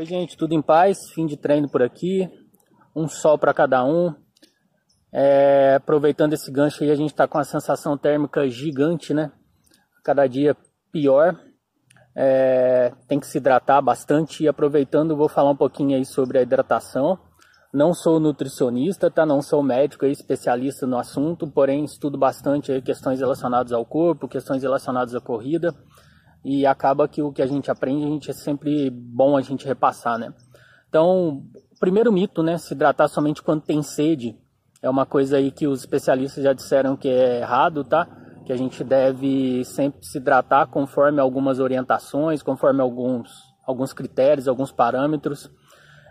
Oi, gente, tudo em paz? Fim de treino por aqui, um sol para cada um. É, aproveitando esse gancho aí, a gente está com uma sensação térmica gigante, né? Cada dia pior. É, tem que se hidratar bastante e aproveitando, vou falar um pouquinho aí sobre a hidratação. Não sou nutricionista, tá? Não sou médico aí, especialista no assunto, porém estudo bastante questões relacionadas ao corpo, questões relacionadas à corrida e acaba que o que a gente aprende, a gente é sempre bom a gente repassar, né? Então, o primeiro mito, né, se hidratar somente quando tem sede, é uma coisa aí que os especialistas já disseram que é errado, tá? Que a gente deve sempre se hidratar conforme algumas orientações, conforme alguns, alguns critérios, alguns parâmetros.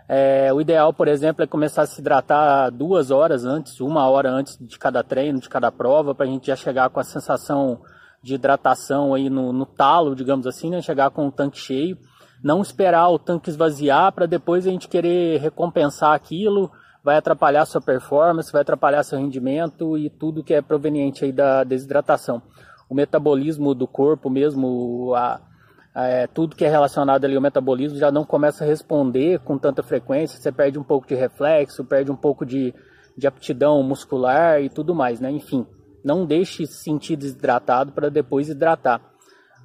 É, o ideal, por exemplo, é começar a se hidratar duas horas antes, uma hora antes de cada treino, de cada prova, para a gente já chegar com a sensação de hidratação aí no, no talo, digamos assim, né? Chegar com o tanque cheio, não esperar o tanque esvaziar para depois a gente querer recompensar aquilo, vai atrapalhar sua performance, vai atrapalhar seu rendimento e tudo que é proveniente aí da desidratação. O metabolismo do corpo mesmo, a, a, é, tudo que é relacionado ali ao metabolismo já não começa a responder com tanta frequência, você perde um pouco de reflexo, perde um pouco de, de aptidão muscular e tudo mais, né? Enfim, não deixe se sentir desidratado para depois hidratar.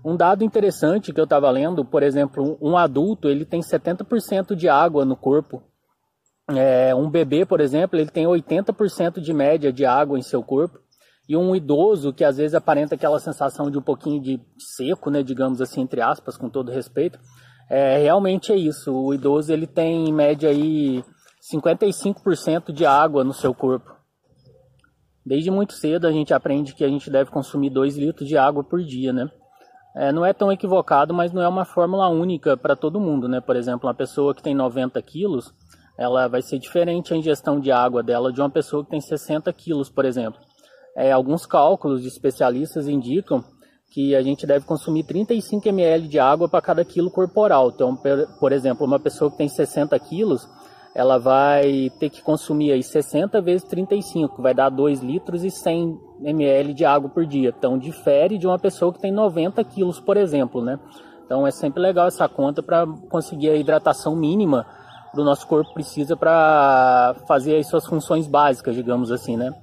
Um dado interessante que eu estava lendo, por exemplo, um adulto ele tem 70% de água no corpo. É, um bebê, por exemplo, ele tem 80% de média de água em seu corpo. E um idoso que às vezes aparenta aquela sensação de um pouquinho de seco, né, digamos assim, entre aspas, com todo respeito, é, realmente é isso. O idoso ele tem em média aí 55% de água no seu corpo. Desde muito cedo a gente aprende que a gente deve consumir 2 litros de água por dia, né? É, não é tão equivocado, mas não é uma fórmula única para todo mundo, né? Por exemplo, uma pessoa que tem 90 quilos, ela vai ser diferente a ingestão de água dela de uma pessoa que tem 60 quilos, por exemplo. É, alguns cálculos de especialistas indicam que a gente deve consumir 35 ml de água para cada quilo corporal. Então, por exemplo, uma pessoa que tem 60 quilos, ela vai ter que consumir aí 60 vezes 35, vai dar 2 litros e 100 ml de água por dia. Então difere de uma pessoa que tem 90 quilos, por exemplo, né? Então é sempre legal essa conta para conseguir a hidratação mínima do nosso corpo precisa para fazer as suas funções básicas, digamos assim, né?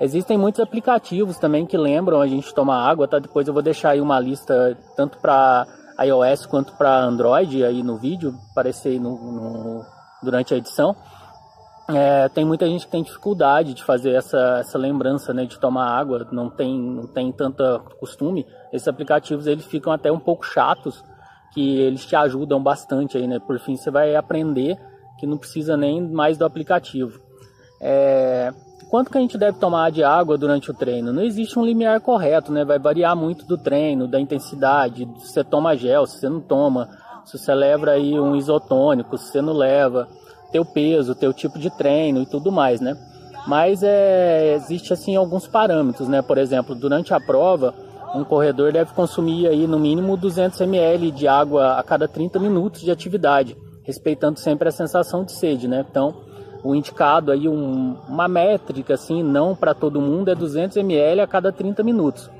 Existem muitos aplicativos também que lembram a gente tomar água, tá? Depois eu vou deixar aí uma lista tanto para iOS quanto para Android aí no vídeo, aparecer no, no durante a edição. É, tem muita gente que tem dificuldade de fazer essa, essa lembrança né, de tomar água, não tem, não tem tanta costume. Esses aplicativos eles ficam até um pouco chatos, que eles te ajudam bastante aí, né? Por fim, você vai aprender que não precisa nem mais do aplicativo. É, quanto que a gente deve tomar de água durante o treino? Não existe um limiar correto, né? Vai variar muito do treino, da intensidade, se você toma gel, se você não toma se você leva aí um isotônico, se você não leva, teu peso, teu tipo de treino e tudo mais, né? Mas é, existe assim alguns parâmetros, né? Por exemplo, durante a prova, um corredor deve consumir aí no mínimo 200 ml de água a cada 30 minutos de atividade, respeitando sempre a sensação de sede, né? Então, o indicado aí um, uma métrica assim, não para todo mundo é 200 ml a cada 30 minutos.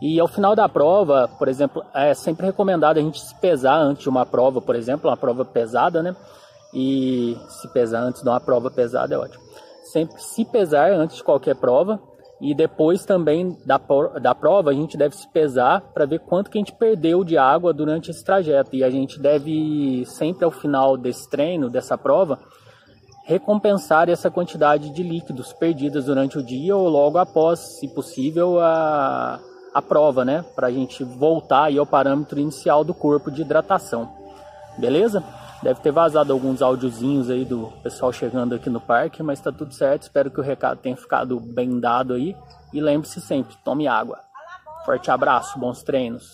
E ao final da prova, por exemplo, é sempre recomendado a gente se pesar antes de uma prova, por exemplo, uma prova pesada, né? E se pesar antes de uma prova pesada é ótimo. Sempre se pesar antes de qualquer prova e depois também da, da prova a gente deve se pesar para ver quanto que a gente perdeu de água durante esse trajeto. E a gente deve sempre ao final desse treino, dessa prova, recompensar essa quantidade de líquidos perdidas durante o dia ou logo após, se possível, a a prova, né? Para a gente voltar aí ao parâmetro inicial do corpo de hidratação. Beleza? Deve ter vazado alguns áudiozinhos aí do pessoal chegando aqui no parque, mas tá tudo certo. Espero que o recado tenha ficado bem dado aí. E lembre-se sempre, tome água. Forte abraço, bons treinos.